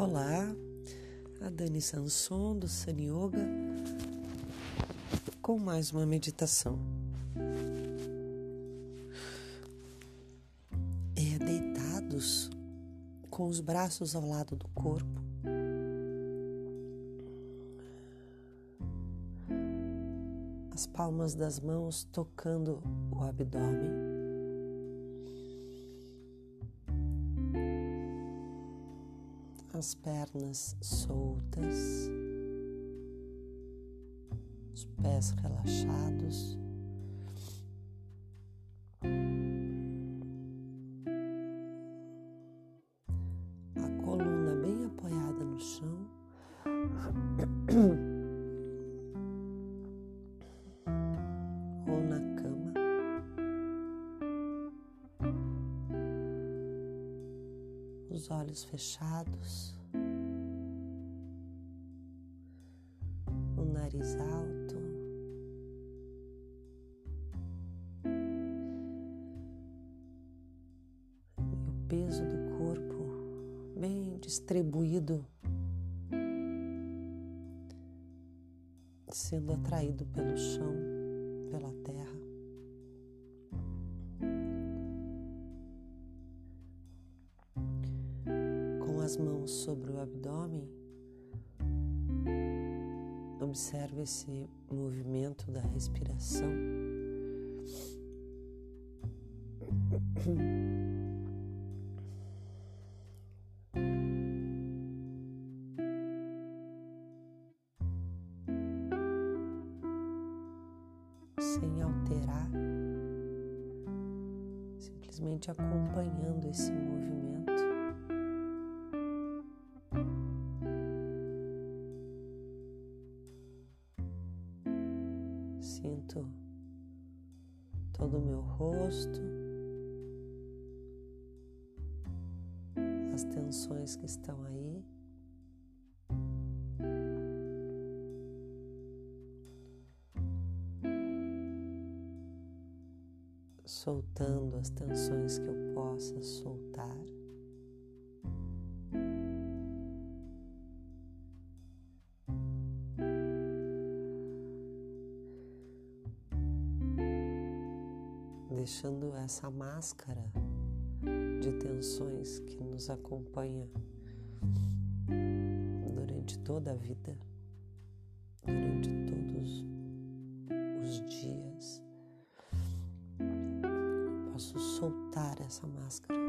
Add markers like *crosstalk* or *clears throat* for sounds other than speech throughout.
Olá, a Dani Sanson do Sun Yoga com mais uma meditação. É deitados com os braços ao lado do corpo. As palmas das mãos tocando o abdômen. As pernas soltas, os pés relaxados. A coluna bem apoiada no chão. Ou na cama. Os olhos fechados. Peso do corpo bem distribuído, sendo atraído pelo chão, pela terra. Com as mãos sobre o abdômen, Observe esse movimento da respiração. Sem alterar, simplesmente acompanhando esse movimento. Deixando essa máscara de tensões que nos acompanha durante toda a vida, durante todos os dias. Posso soltar essa máscara.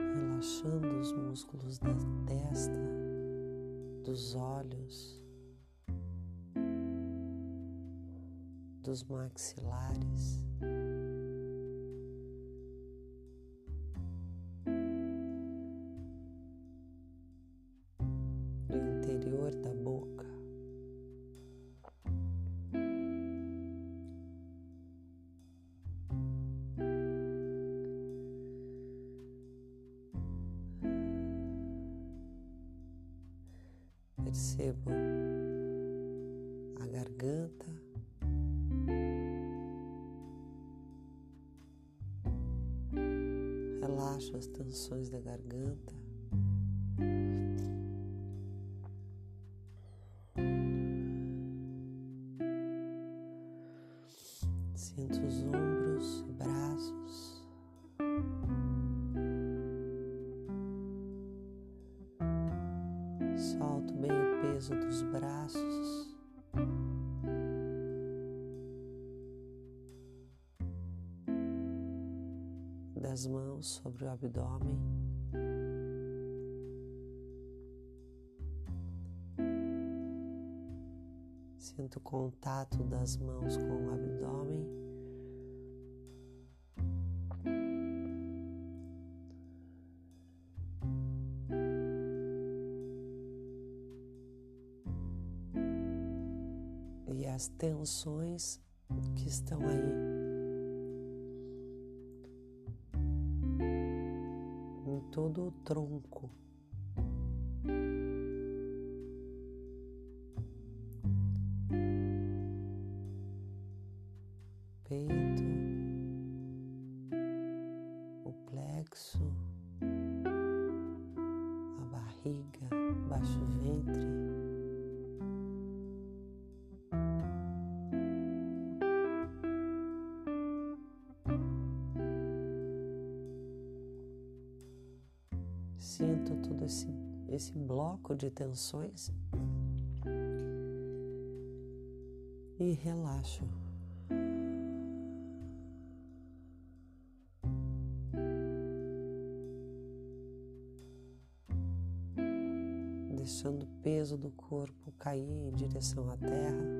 Relaxando os músculos da testa, dos olhos. Dos maxilares. Relaxo as tensões da garganta. Sobre o abdômen. Sinto o contato das mãos com o abdômen. E as tensões que estão aí todo o tronco. Peito, o plexo, a barriga, baixo ventre. Sinto todo esse, esse bloco de tensões e relaxo. Deixando o peso do corpo cair em direção à terra.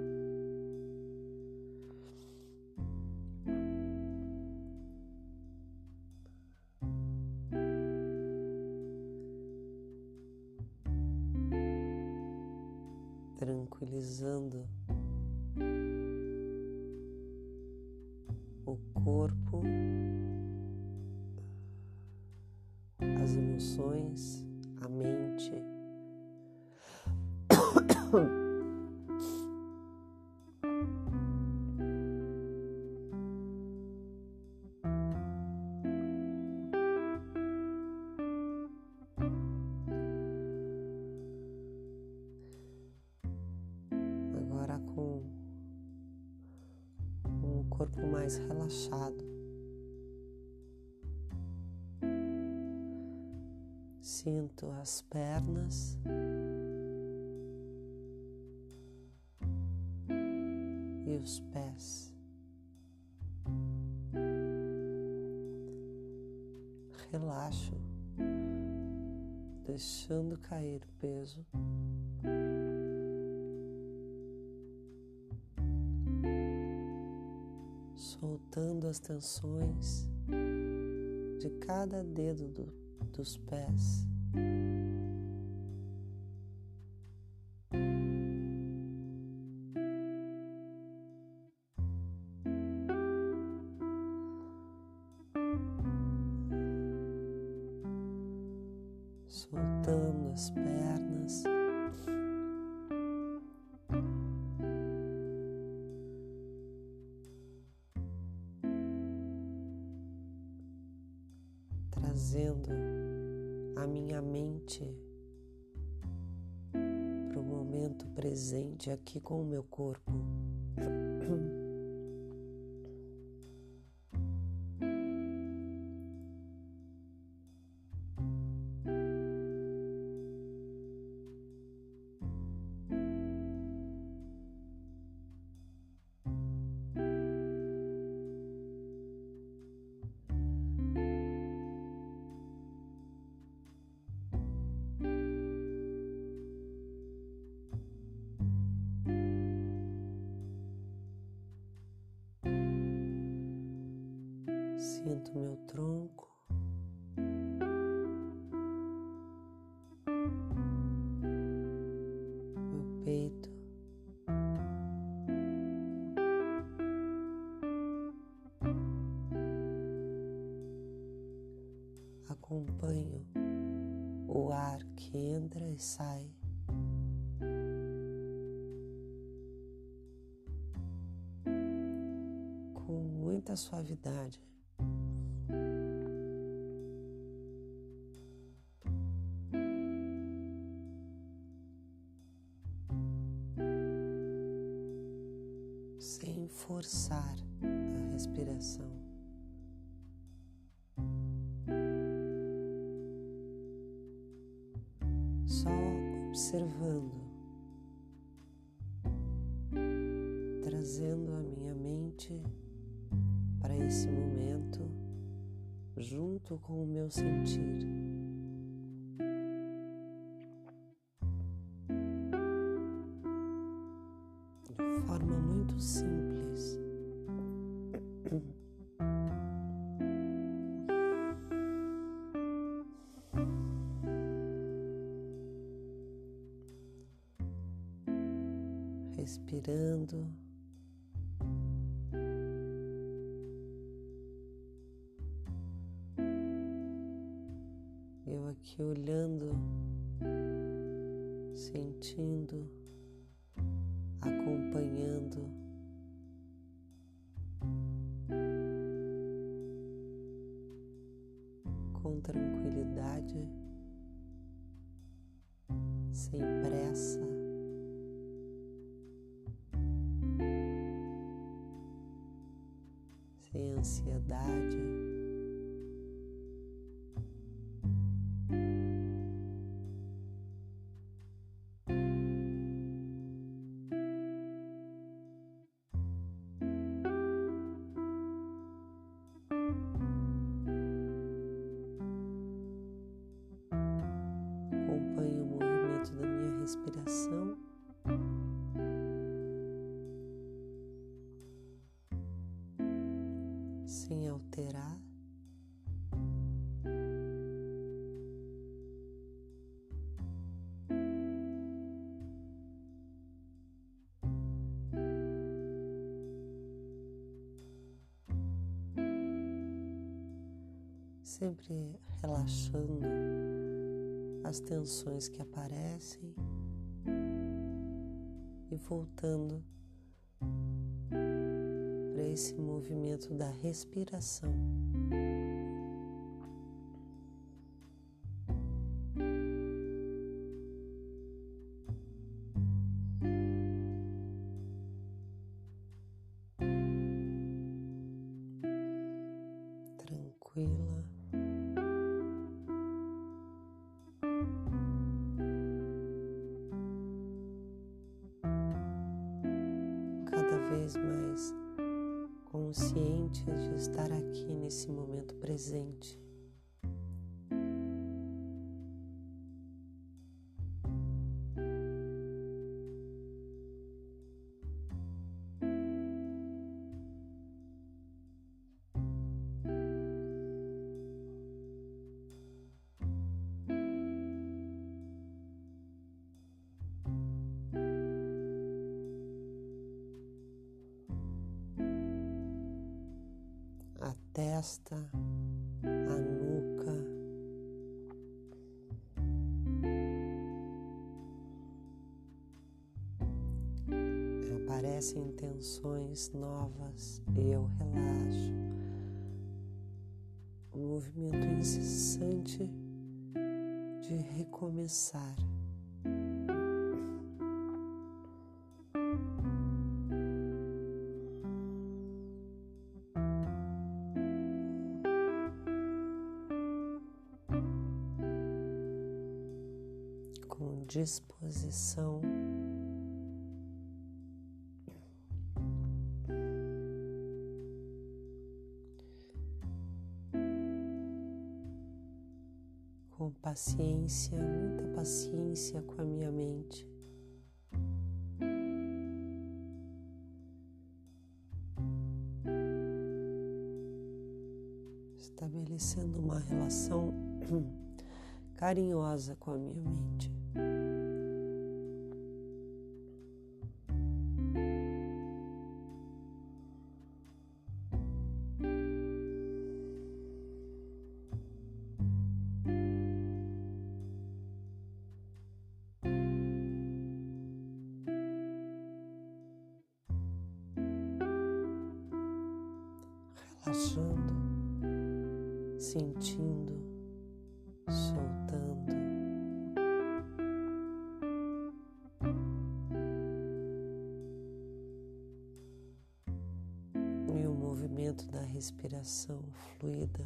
Tranquilizando o corpo, as emoções, a mente. *coughs* corpo mais relaxado. Sinto as pernas e os pés. Relaxo, deixando cair o peso. Soltando as tensões de cada dedo do, dos pés. Para o momento presente aqui com o meu corpo. Sinto meu tronco. Meu peito. Acompanho o ar que entra e sai. Com muita suavidade. Forçar a respiração. Só observando, trazendo a minha mente para esse momento junto com o meu sentir. Respirando. Ansiedade. Sempre relaxando as tensões que aparecem e voltando para esse movimento da respiração. Tranquila. Consciente de estar aqui nesse momento presente. Testa, a nuca. Aparecem tensões novas e eu relaxo. Um movimento incessante de recomeçar. Disposição. Com paciência, muita paciência com a minha mente. Carinhosa com a minha mente. Movimento da respiração fluida.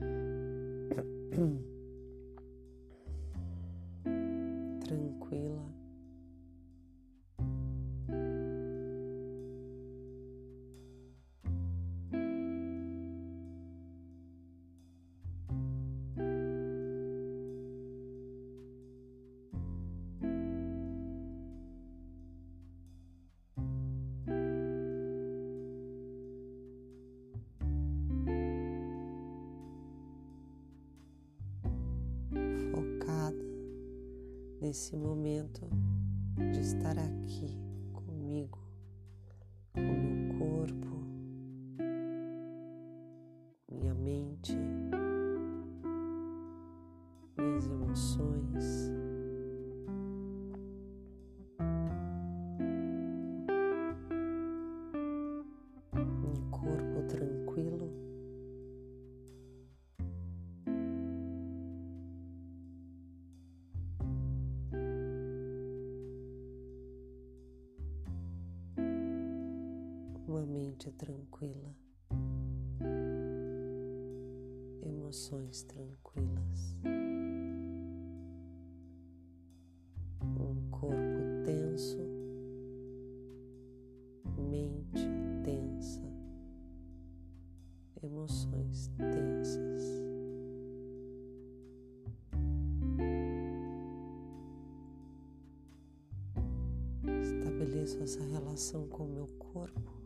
*clears throat* Tranquila. Nesse momento de estar aqui comigo, emoções tranquilas, um corpo tenso, mente tensa, emoções tensas. Estabeleço essa relação com o meu corpo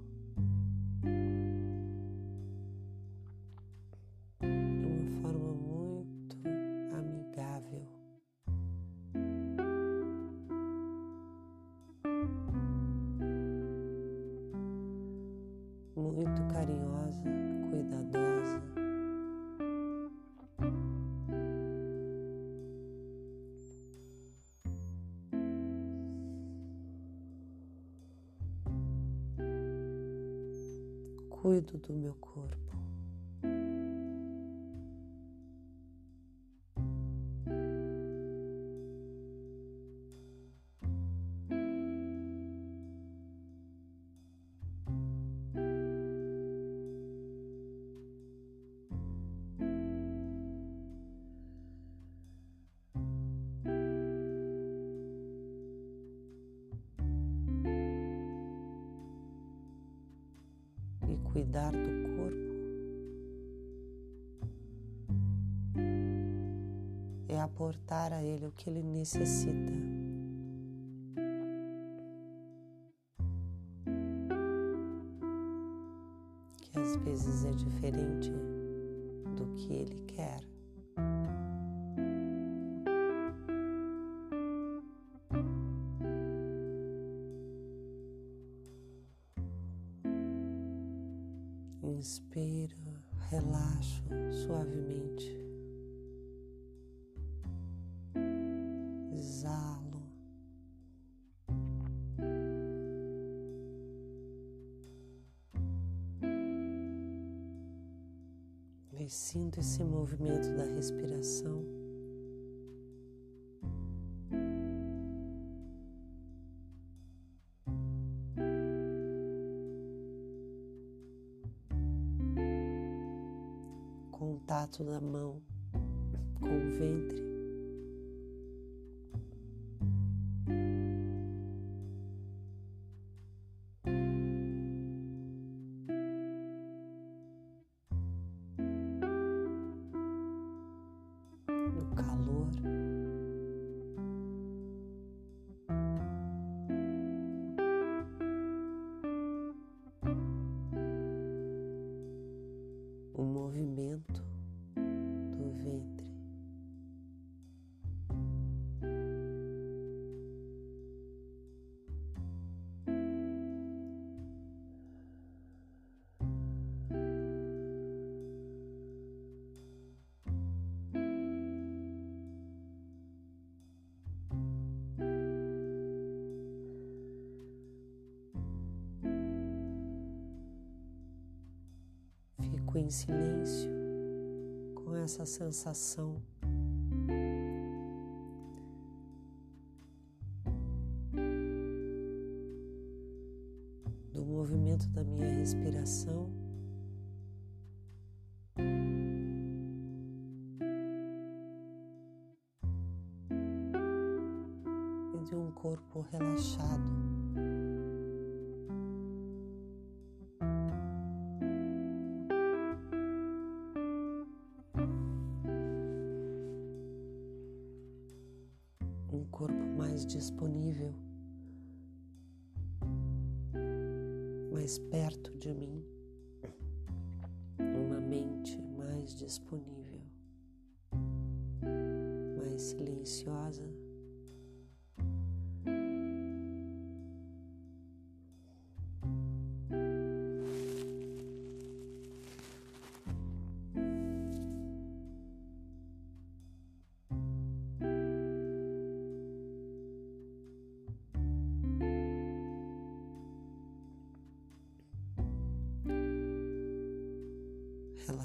muito carinhosa, cuidadosa. Cuido do meu corpo. Cuidar do corpo é aportar a ele o que ele necessita. Que às vezes é diferente do que ele quer. Inspiro, relaxo suavemente. Exalo. E sinto esse movimento da respiração. Contato mão com o ventre. Em silêncio com essa sensação. Do movimento da minha respiração. E de um corpo relaxado.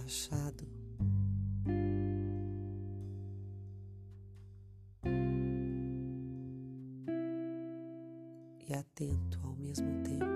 Relaxado. E atento ao mesmo tempo.